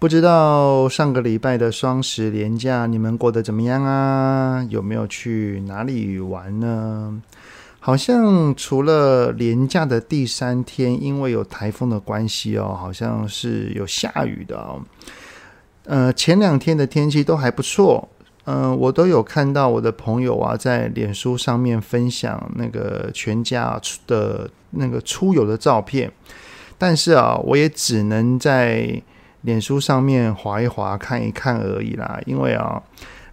不知道上个礼拜的双十连假你们过得怎么样啊？有没有去哪里玩呢？好像除了连假的第三天，因为有台风的关系哦，好像是有下雨的哦。呃，前两天的天气都还不错，嗯、我都有看到我的朋友啊在脸书上面分享那个全家的那个出游的照片，但是啊，我也只能在。脸书上面滑一滑看一看而已啦，因为啊，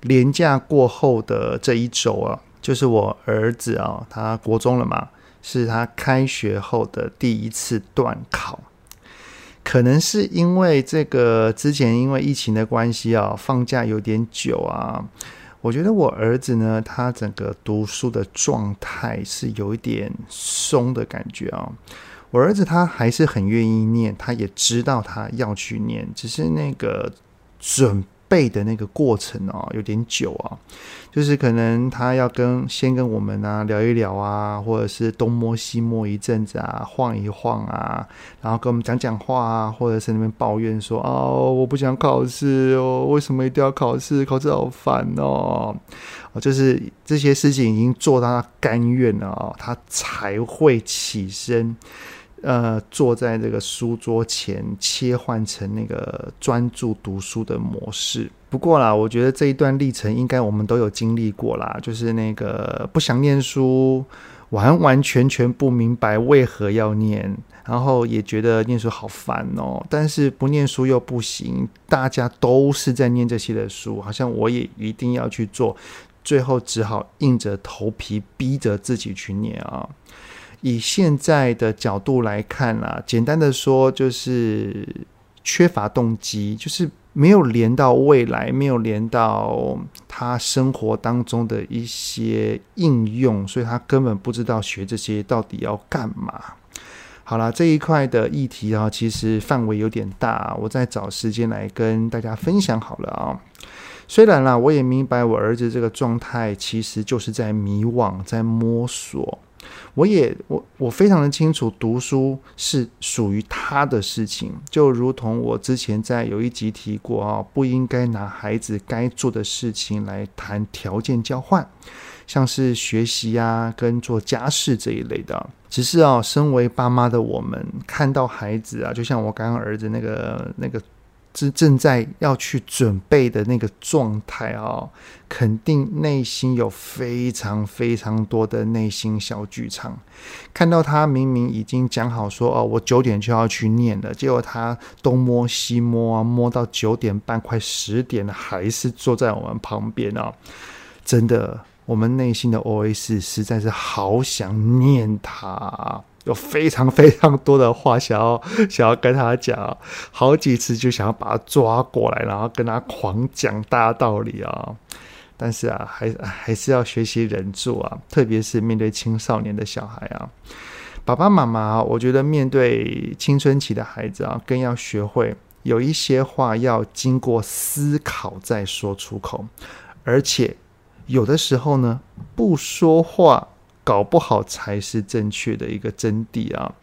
连假过后的这一周啊，就是我儿子啊，他国中了嘛，是他开学后的第一次段考，可能是因为这个之前因为疫情的关系啊，放假有点久啊，我觉得我儿子呢，他整个读书的状态是有一点松的感觉啊。我儿子他还是很愿意念，他也知道他要去念，只是那个准备的那个过程哦，有点久啊。就是可能他要跟先跟我们啊聊一聊啊，或者是东摸西摸一阵子啊，晃一晃啊，然后跟我们讲讲话啊，或者是那边抱怨说哦，我不想考试哦，为什么一定要考试？考试好烦哦。哦，就是这些事情已经做到他甘愿了哦，他才会起身。呃，坐在这个书桌前，切换成那个专注读书的模式。不过啦，我觉得这一段历程应该我们都有经历过啦，就是那个不想念书，完完全全不明白为何要念，然后也觉得念书好烦哦。但是不念书又不行，大家都是在念这些的书，好像我也一定要去做，最后只好硬着头皮逼着自己去念啊。以现在的角度来看啊，简单的说就是缺乏动机，就是没有连到未来，没有连到他生活当中的一些应用，所以他根本不知道学这些到底要干嘛。好了，这一块的议题啊，其实范围有点大，我再找时间来跟大家分享好了啊。虽然啦，我也明白我儿子这个状态其实就是在迷惘，在摸索。我也我我非常的清楚，读书是属于他的事情，就如同我之前在有一集提过啊，不应该拿孩子该做的事情来谈条件交换，像是学习啊跟做家事这一类的。只是啊，身为爸妈的我们看到孩子啊，就像我刚刚儿子那个那个。是正在要去准备的那个状态啊，肯定内心有非常非常多的内心小剧场。看到他明明已经讲好说哦，我九点就要去念了，结果他东摸西摸啊，摸到九点半快十点了，还是坐在我们旁边啊。真的，我们内心的 OS 实在是好想念他。有非常非常多的话想要 想要跟他讲，好几次就想要把他抓过来，然后跟他狂讲大道理啊。但是啊，还还是要学习忍住啊，特别是面对青少年的小孩啊。爸爸妈妈，我觉得面对青春期的孩子啊，更要学会有一些话要经过思考再说出口，而且有的时候呢，不说话。搞不好才是正确的一个真谛啊！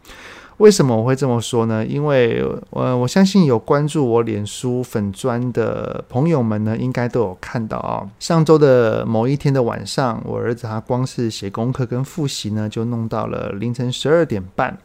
为什么我会这么说呢？因为，呃，我相信有关注我脸书粉砖的朋友们呢，应该都有看到啊。上周的某一天的晚上，我儿子他光是写功课跟复习呢，就弄到了凌晨十二点半。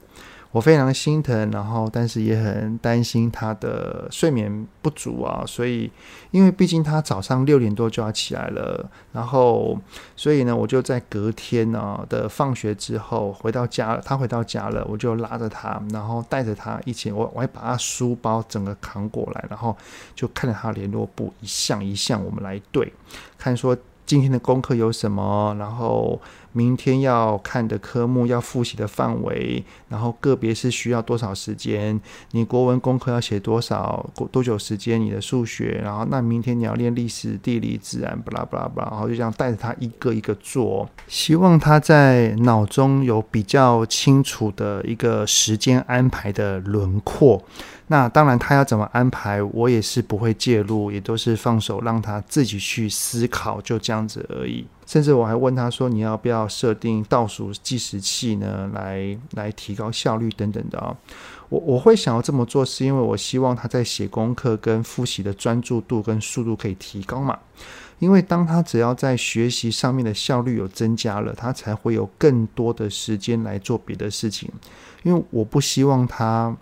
我非常心疼，然后但是也很担心他的睡眠不足啊，所以因为毕竟他早上六点多就要起来了，然后所以呢，我就在隔天呢的放学之后回到家，他回到家了，我就拉着他，然后带着他一起，我我还把他书包整个扛过来，然后就看着他联络簿一项一项我们来对，看说今天的功课有什么，然后。明天要看的科目，要复习的范围，然后个别是需要多少时间？你国文功课要写多少？多久时间？你的数学，然后那明天你要练历史、地理、自然，巴拉巴拉巴拉，然后就这样带着他一个一个做，希望他在脑中有比较清楚的一个时间安排的轮廓。那当然，他要怎么安排，我也是不会介入，也都是放手让他自己去思考，就这样子而已。甚至我还问他说：“你要不要设定倒数计时器呢？来来提高效率等等的啊。”我我会想要这么做，是因为我希望他在写功课跟复习的专注度跟速度可以提高嘛。因为当他只要在学习上面的效率有增加了，他才会有更多的时间来做别的事情。因为我不希望他。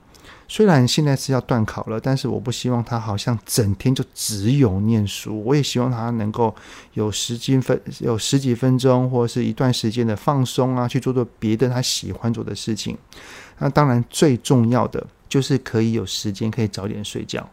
虽然现在是要断考了，但是我不希望他好像整天就只有念书。我也希望他能够有时间分、有十几分钟或者是一段时间的放松啊，去做做别的他喜欢做的事情。那当然最重要的就是可以有时间可以早点睡觉。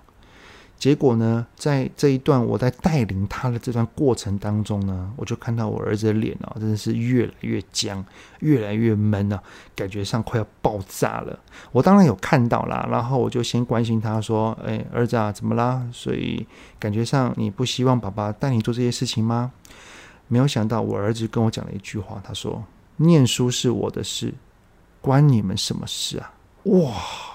结果呢，在这一段我在带领他的这段过程当中呢，我就看到我儿子的脸啊，真的是越来越僵，越来越闷啊，感觉上快要爆炸了。我当然有看到啦，然后我就先关心他说：“哎，儿子啊，怎么啦？所以感觉上你不希望爸爸带你做这些事情吗？”没有想到我儿子跟我讲了一句话，他说：“念书是我的事，关你们什么事啊？”哇！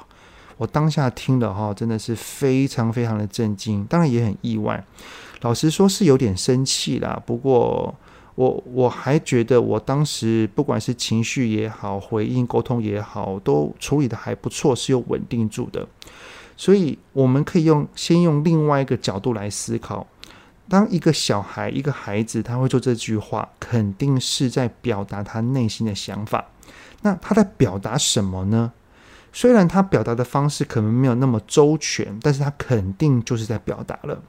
我当下听了哈，真的是非常非常的震惊，当然也很意外。老实说是有点生气啦，不过我我还觉得我当时不管是情绪也好，回应沟通也好，都处理得还不错，是有稳定住的。所以我们可以用先用另外一个角度来思考：当一个小孩、一个孩子他会做这句话，肯定是在表达他内心的想法。那他在表达什么呢？虽然他表达的方式可能没有那么周全，但是他肯定就是在表达了。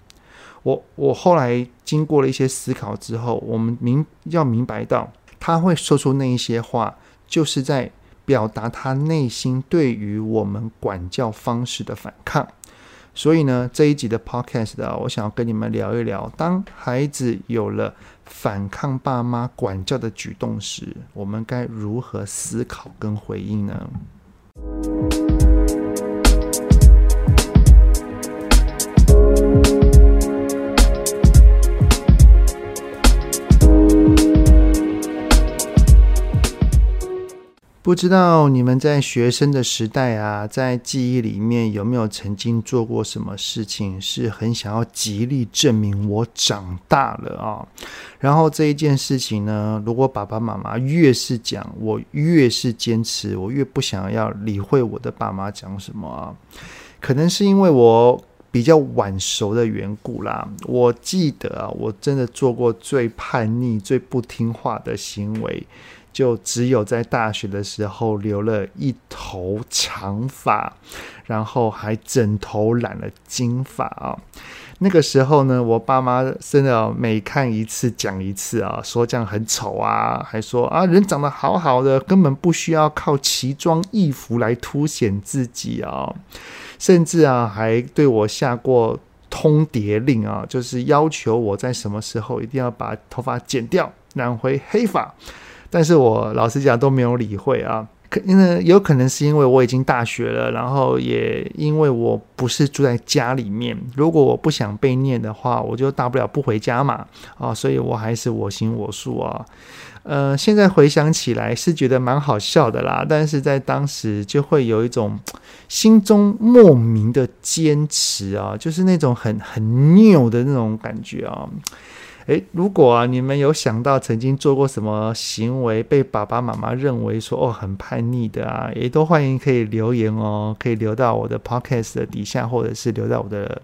我我后来经过了一些思考之后，我们明要明白到，他会说出那一些话，就是在表达他内心对于我们管教方式的反抗。所以呢，这一集的 Podcast 啊，我想要跟你们聊一聊，当孩子有了反抗爸妈管教的举动时，我们该如何思考跟回应呢？Thank you 不知道你们在学生的时代啊，在记忆里面有没有曾经做过什么事情，是很想要极力证明我长大了啊？然后这一件事情呢，如果爸爸妈妈越是讲，我越是坚持，我越不想要理会我的爸妈讲什么啊。可能是因为我比较晚熟的缘故啦。我记得啊，我真的做过最叛逆、最不听话的行为。就只有在大学的时候留了一头长发，然后还整头染了金发啊。那个时候呢，我爸妈真的每看一次讲一次啊，说这样很丑啊，还说啊人长得好好的，根本不需要靠奇装异服来凸显自己啊。甚至啊，还对我下过通牒令啊，就是要求我在什么时候一定要把头发剪掉，染回黑发。但是我老实讲都没有理会啊，可因为有可能是因为我已经大学了，然后也因为我不是住在家里面，如果我不想被念的话，我就大不了不回家嘛，啊，所以我还是我行我素啊，呃，现在回想起来是觉得蛮好笑的啦，但是在当时就会有一种心中莫名的坚持啊，就是那种很很拗的那种感觉啊。诶，如果啊，你们有想到曾经做过什么行为被爸爸妈妈认为说哦很叛逆的啊，也都欢迎可以留言哦，可以留到我的 podcast 的底下，或者是留到我的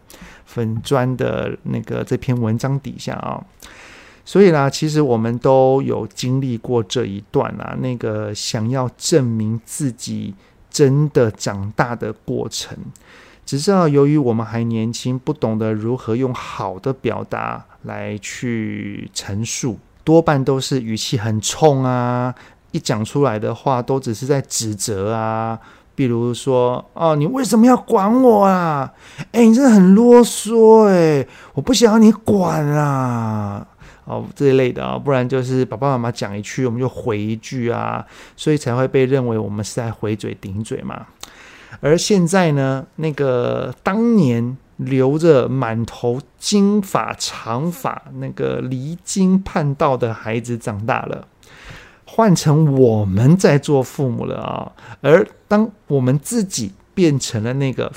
粉砖的那个这篇文章底下啊。所以啦，其实我们都有经历过这一段啊，那个想要证明自己真的长大的过程。只知道由于我们还年轻，不懂得如何用好的表达来去陈述，多半都是语气很冲啊，一讲出来的话都只是在指责啊。比如说，哦，你为什么要管我啊？诶，你真的很啰嗦诶，我不想要你管啊。哦这一类的啊，不然就是爸爸妈妈讲一句我们就回一句啊，所以才会被认为我们是在回嘴顶嘴嘛。而现在呢，那个当年留着满头金发长发、那个离经叛道的孩子长大了。换成我们在做父母了啊，而当我们自己变成了那个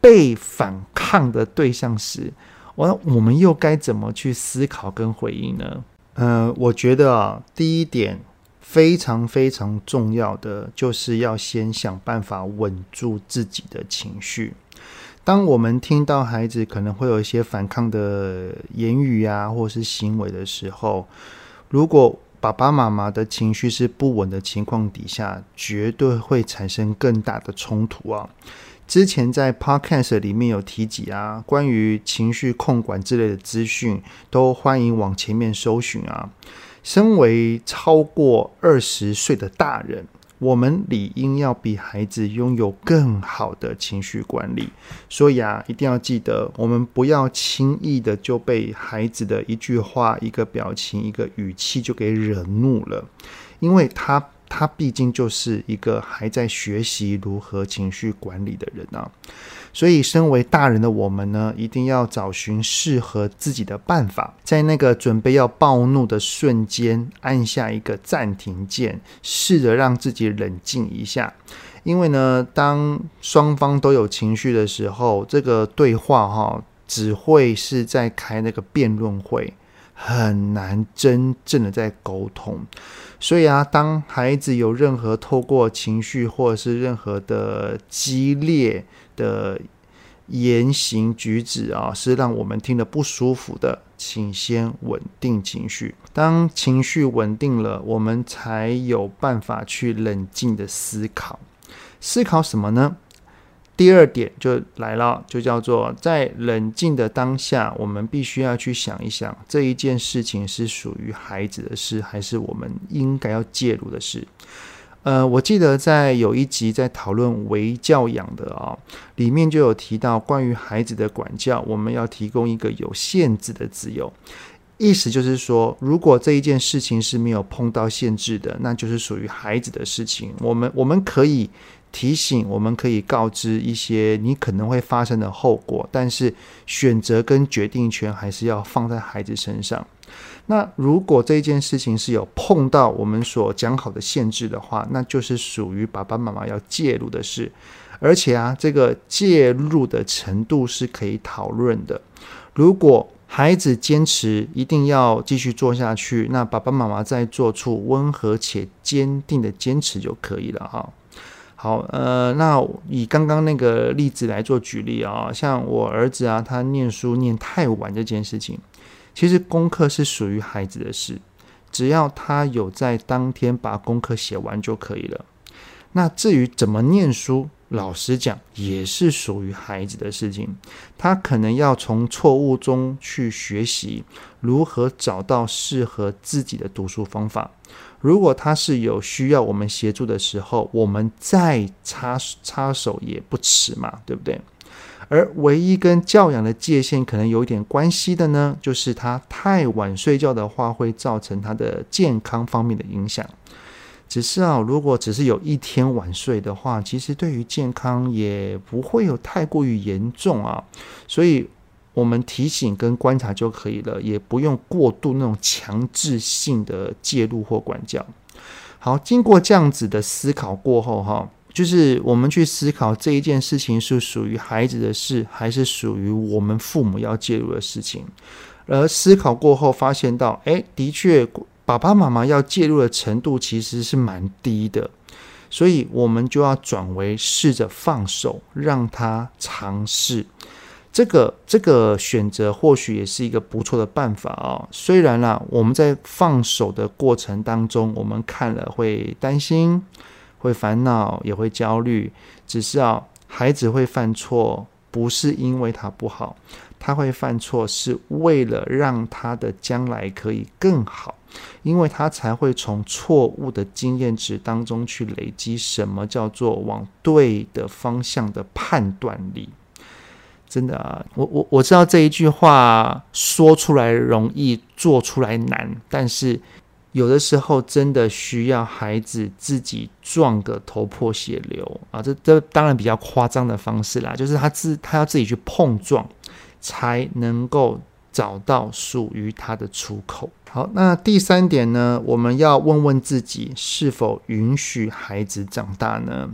被反抗的对象时，我我们又该怎么去思考跟回应呢？呃，我觉得啊，第一点非常非常重要的，就是要先想办法稳住自己的情绪。当我们听到孩子可能会有一些反抗的言语啊，或是行为的时候，如果爸爸妈妈的情绪是不稳的情况底下，绝对会产生更大的冲突啊！之前在 Podcast 里面有提及啊，关于情绪控管之类的资讯，都欢迎往前面搜寻啊。身为超过二十岁的大人。我们理应要比孩子拥有更好的情绪管理，所以啊，一定要记得，我们不要轻易的就被孩子的一句话、一个表情、一个语气就给惹怒了，因为他。他毕竟就是一个还在学习如何情绪管理的人啊，所以身为大人的我们呢，一定要找寻适合自己的办法，在那个准备要暴怒的瞬间，按下一个暂停键，试着让自己冷静一下。因为呢，当双方都有情绪的时候，这个对话哈，只会是在开那个辩论会。很难真正的在沟通，所以啊，当孩子有任何透过情绪或者是任何的激烈的言行举止啊，是让我们听得不舒服的，请先稳定情绪。当情绪稳定了，我们才有办法去冷静的思考。思考什么呢？第二点就来了，就叫做在冷静的当下，我们必须要去想一想，这一件事情是属于孩子的事，还是我们应该要介入的事。呃，我记得在有一集在讨论为教养的啊、里面就有提到关于孩子的管教，我们要提供一个有限制的自由。意思就是说，如果这一件事情是没有碰到限制的，那就是属于孩子的事情。我们我们可以。提醒，我们可以告知一些你可能会发生的后果，但是选择跟决定权还是要放在孩子身上。那如果这件事情是有碰到我们所讲好的限制的话，那就是属于爸爸妈妈要介入的事。而且啊，这个介入的程度是可以讨论的。如果孩子坚持一定要继续做下去，那爸爸妈妈再做出温和且坚定的坚持就可以了哈。好，呃，那以刚刚那个例子来做举例啊，像我儿子啊，他念书念太晚这件事情，其实功课是属于孩子的事，只要他有在当天把功课写完就可以了。那至于怎么念书，老实讲也是属于孩子的事情，他可能要从错误中去学习如何找到适合自己的读书方法。如果他是有需要我们协助的时候，我们再插插手也不迟嘛，对不对？而唯一跟教养的界限可能有一点关系的呢，就是他太晚睡觉的话，会造成他的健康方面的影响。只是啊，如果只是有一天晚睡的话，其实对于健康也不会有太过于严重啊，所以。我们提醒跟观察就可以了，也不用过度那种强制性的介入或管教。好，经过这样子的思考过后，哈，就是我们去思考这一件事情是属于孩子的事，还是属于我们父母要介入的事情。而思考过后，发现到，诶，的确，爸爸妈妈要介入的程度其实是蛮低的，所以我们就要转为试着放手，让他尝试。这个这个选择或许也是一个不错的办法啊、哦。虽然啦，我们在放手的过程当中，我们看了会担心、会烦恼、也会焦虑。只是啊，孩子会犯错，不是因为他不好，他会犯错是为了让他的将来可以更好，因为他才会从错误的经验值当中去累积什么叫做往对的方向的判断力。真的啊，我我我知道这一句话说出来容易，做出来难，但是有的时候真的需要孩子自己撞个头破血流啊！这这当然比较夸张的方式啦，就是他自他要自己去碰撞，才能够找到属于他的出口。好，那第三点呢，我们要问问自己，是否允许孩子长大呢？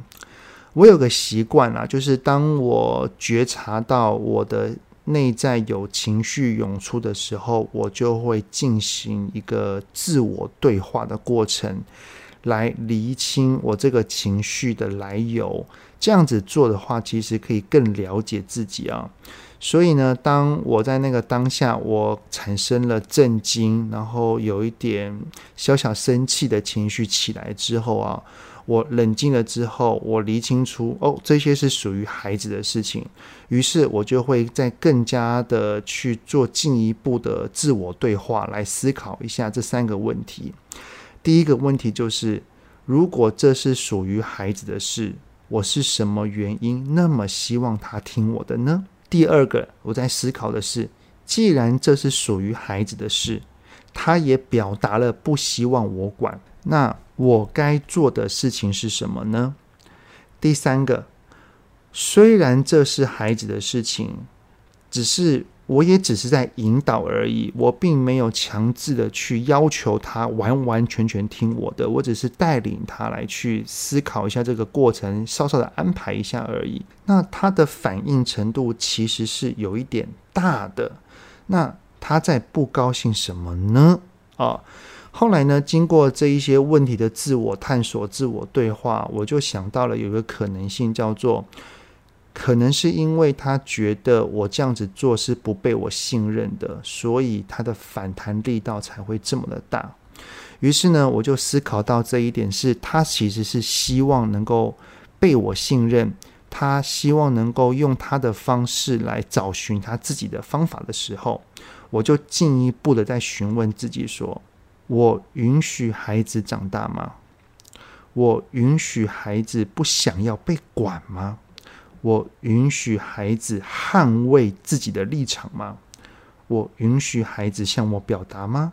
我有个习惯啊，就是当我觉察到我的内在有情绪涌出的时候，我就会进行一个自我对话的过程，来厘清我这个情绪的来由。这样子做的话，其实可以更了解自己啊。所以呢，当我在那个当下，我产生了震惊，然后有一点小小生气的情绪起来之后啊。我冷静了之后，我理清楚哦，这些是属于孩子的事情。于是，我就会再更加的去做进一步的自我对话，来思考一下这三个问题。第一个问题就是，如果这是属于孩子的事，我是什么原因那么希望他听我的呢？第二个，我在思考的是，既然这是属于孩子的事，他也表达了不希望我管，那。我该做的事情是什么呢？第三个，虽然这是孩子的事情，只是我也只是在引导而已，我并没有强制的去要求他完完全全听我的，我只是带领他来去思考一下这个过程，稍稍的安排一下而已。那他的反应程度其实是有一点大的，那他在不高兴什么呢？啊？后来呢，经过这一些问题的自我探索、自我对话，我就想到了有一个可能性，叫做可能是因为他觉得我这样子做是不被我信任的，所以他的反弹力道才会这么的大。于是呢，我就思考到这一点是，他其实是希望能够被我信任，他希望能够用他的方式来找寻他自己的方法的时候，我就进一步的在询问自己说。我允许孩子长大吗？我允许孩子不想要被管吗？我允许孩子捍卫自己的立场吗？我允许孩子向我表达吗？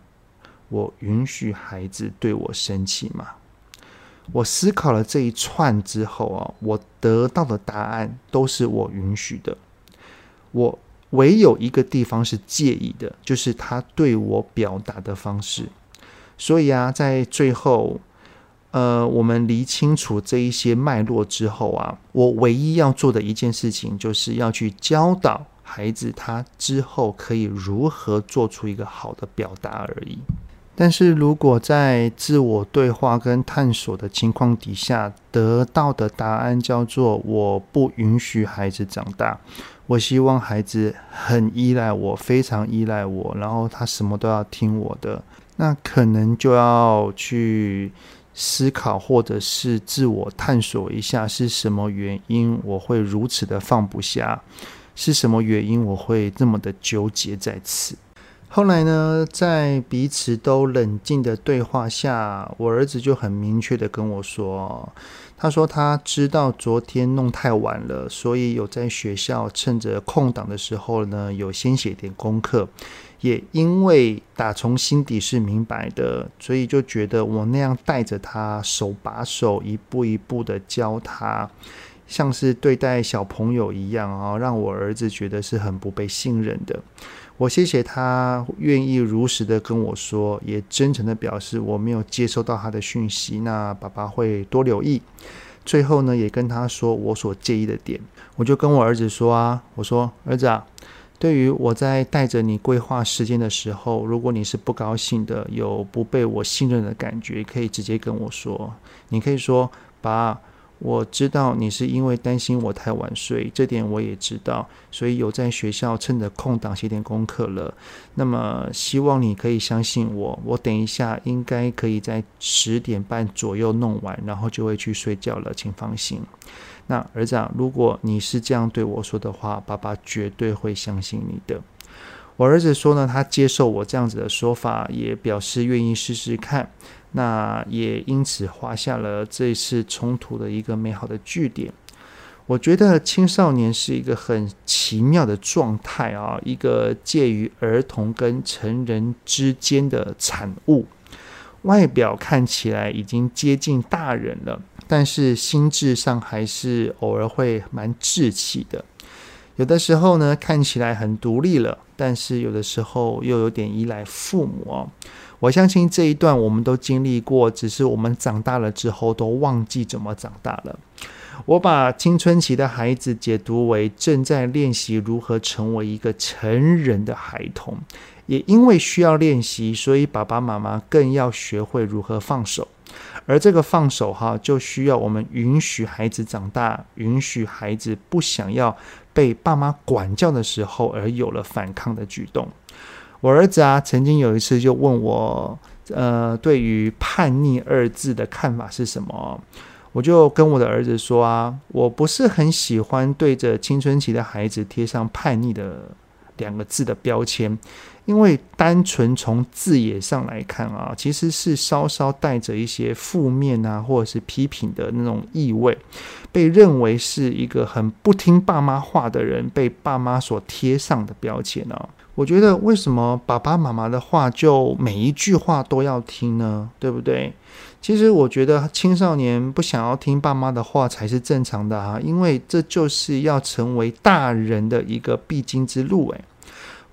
我允许孩子对我生气吗？我思考了这一串之后啊，我得到的答案都是我允许的。我唯有一个地方是介意的，就是他对我表达的方式。所以啊，在最后，呃，我们理清楚这一些脉络之后啊，我唯一要做的一件事情，就是要去教导孩子，他之后可以如何做出一个好的表达而已。但是如果在自我对话跟探索的情况底下得到的答案叫做“我不允许孩子长大”，我希望孩子很依赖我，非常依赖我，然后他什么都要听我的。那可能就要去思考，或者是自我探索一下，是什么原因我会如此的放不下？是什么原因我会这么的纠结在此？后来呢，在彼此都冷静的对话下，我儿子就很明确的跟我说：“他说他知道昨天弄太晚了，所以有在学校趁着空档的时候呢，有先写点功课。”也因为打从心底是明白的，所以就觉得我那样带着他，手把手，一步一步的教他，像是对待小朋友一样啊，让我儿子觉得是很不被信任的。我谢谢他愿意如实的跟我说，也真诚的表示我没有接收到他的讯息，那爸爸会多留意。最后呢，也跟他说我所介意的点，我就跟我儿子说啊，我说儿子啊。对于我在带着你规划时间的时候，如果你是不高兴的，有不被我信任的感觉，可以直接跟我说。你可以说：“爸，我知道你是因为担心我太晚睡，这点我也知道，所以有在学校趁着空档写点功课了。那么希望你可以相信我，我等一下应该可以在十点半左右弄完，然后就会去睡觉了，请放心。”那儿子啊，如果你是这样对我说的话，爸爸绝对会相信你的。我儿子说呢，他接受我这样子的说法，也表示愿意试试看。那也因此画下了这次冲突的一个美好的句点。我觉得青少年是一个很奇妙的状态啊，一个介于儿童跟成人之间的产物。外表看起来已经接近大人了，但是心智上还是偶尔会蛮稚气的。有的时候呢，看起来很独立了，但是有的时候又有点依赖父母哦。我相信这一段我们都经历过，只是我们长大了之后都忘记怎么长大了。我把青春期的孩子解读为正在练习如何成为一个成人的孩童，也因为需要练习，所以爸爸妈妈更要学会如何放手。而这个放手哈，就需要我们允许孩子长大，允许孩子不想要被爸妈管教的时候而有了反抗的举动。我儿子啊，曾经有一次就问我，呃，对于叛逆二字的看法是什么？我就跟我的儿子说啊，我不是很喜欢对着青春期的孩子贴上叛逆的两个字的标签，因为单纯从字眼上来看啊，其实是稍稍带着一些负面啊，或者是批评的那种意味，被认为是一个很不听爸妈话的人，被爸妈所贴上的标签啊。我觉得为什么爸爸妈妈的话就每一句话都要听呢？对不对？其实我觉得青少年不想要听爸妈的话才是正常的啊，因为这就是要成为大人的一个必经之路。诶，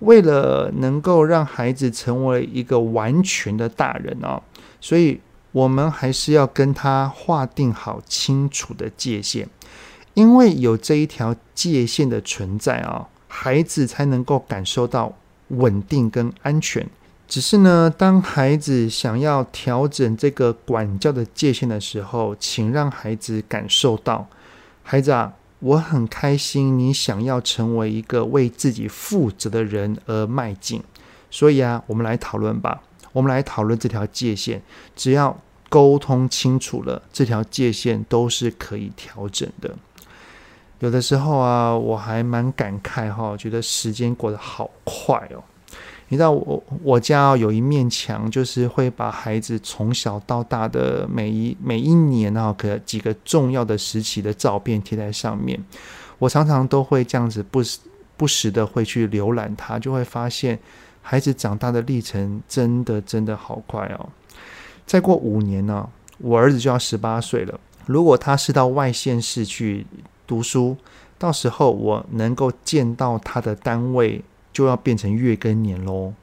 为了能够让孩子成为一个完全的大人哦，所以我们还是要跟他划定好清楚的界限，因为有这一条界限的存在啊。孩子才能够感受到稳定跟安全。只是呢，当孩子想要调整这个管教的界限的时候，请让孩子感受到，孩子啊，我很开心你想要成为一个为自己负责的人而迈进。所以啊，我们来讨论吧，我们来讨论这条界限。只要沟通清楚了，这条界限都是可以调整的。有的时候啊，我还蛮感慨哈，觉得时间过得好快哦。你知道我我家有一面墙，就是会把孩子从小到大的每一每一年啊，可几个重要的时期的照片贴在上面。我常常都会这样子不时不时的会去浏览它，就会发现孩子长大的历程真的真的好快哦。再过五年呢，我儿子就要十八岁了。如果他是到外县市去。读书，到时候我能够见到他的单位就要变成月更年喽。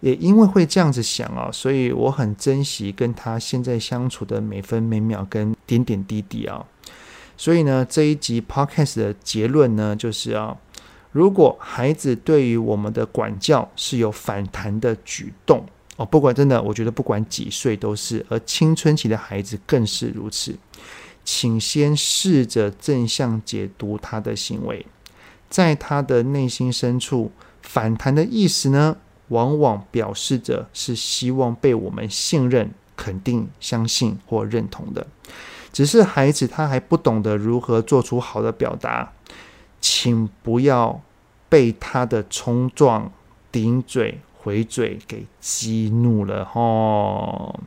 也因为会这样子想啊，所以我很珍惜跟他现在相处的每分每秒跟点点滴滴啊。所以呢，这一集 Podcast 的结论呢，就是啊，如果孩子对于我们的管教是有反弹的举动哦，不管真的，我觉得不管几岁都是，而青春期的孩子更是如此。请先试着正向解读他的行为，在他的内心深处，反弹的意思呢，往往表示着是希望被我们信任、肯定、相信或认同的。只是孩子他还不懂得如何做出好的表达，请不要被他的冲撞、顶嘴、回嘴给激怒了吼。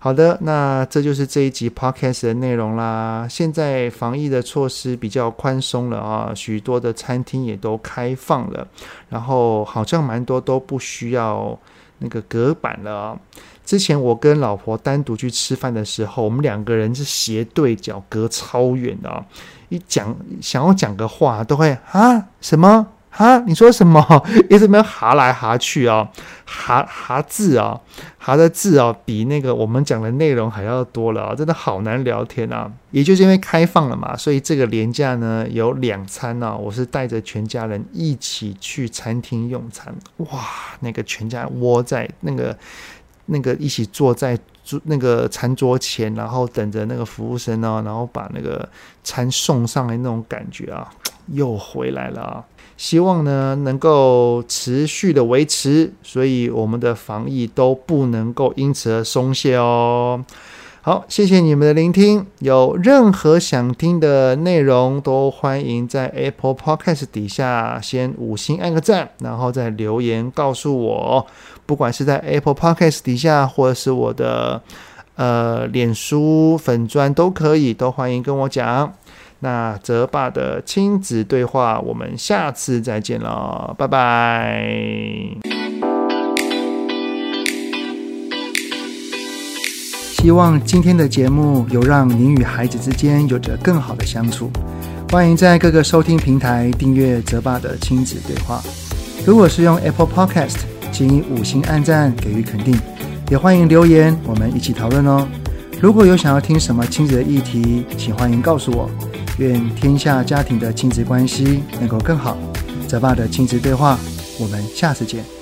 好的，那这就是这一集 podcast 的内容啦。现在防疫的措施比较宽松了啊，许多的餐厅也都开放了，然后好像蛮多都不需要那个隔板了。之前我跟老婆单独去吃饭的时候，我们两个人是斜对角，隔超远的啊，一讲想要讲个话都会啊什么。啊，你说什么？一直没有哈来哈去啊，哈哈字啊，哈的字啊，比那个我们讲的内容还要多了啊，真的好难聊天啊。也就是因为开放了嘛，所以这个连假呢有两餐呢，我是带着全家人一起去餐厅用餐。哇，那个全家窝在那个那个一起坐在桌那个餐桌前，然后等着那个服务生呢，然后把那个餐送上来那种感觉啊，又回来了啊。希望呢能够持续的维持，所以我们的防疫都不能够因此而松懈哦。好，谢谢你们的聆听。有任何想听的内容，都欢迎在 Apple Podcast 底下先五星按个赞，然后再留言告诉我。不管是在 Apple Podcast 底下，或者是我的呃脸书粉专都可以，都欢迎跟我讲。那泽爸的亲子对话，我们下次再见了，拜拜。希望今天的节目有让您与孩子之间有着更好的相处。欢迎在各个收听平台订阅泽爸的亲子对话。如果是用 Apple Podcast，请以五星按赞给予肯定，也欢迎留言，我们一起讨论哦。如果有想要听什么亲子的议题，请欢迎告诉我。愿天下家庭的亲子关系能够更好。泽爸的亲子对话，我们下次见。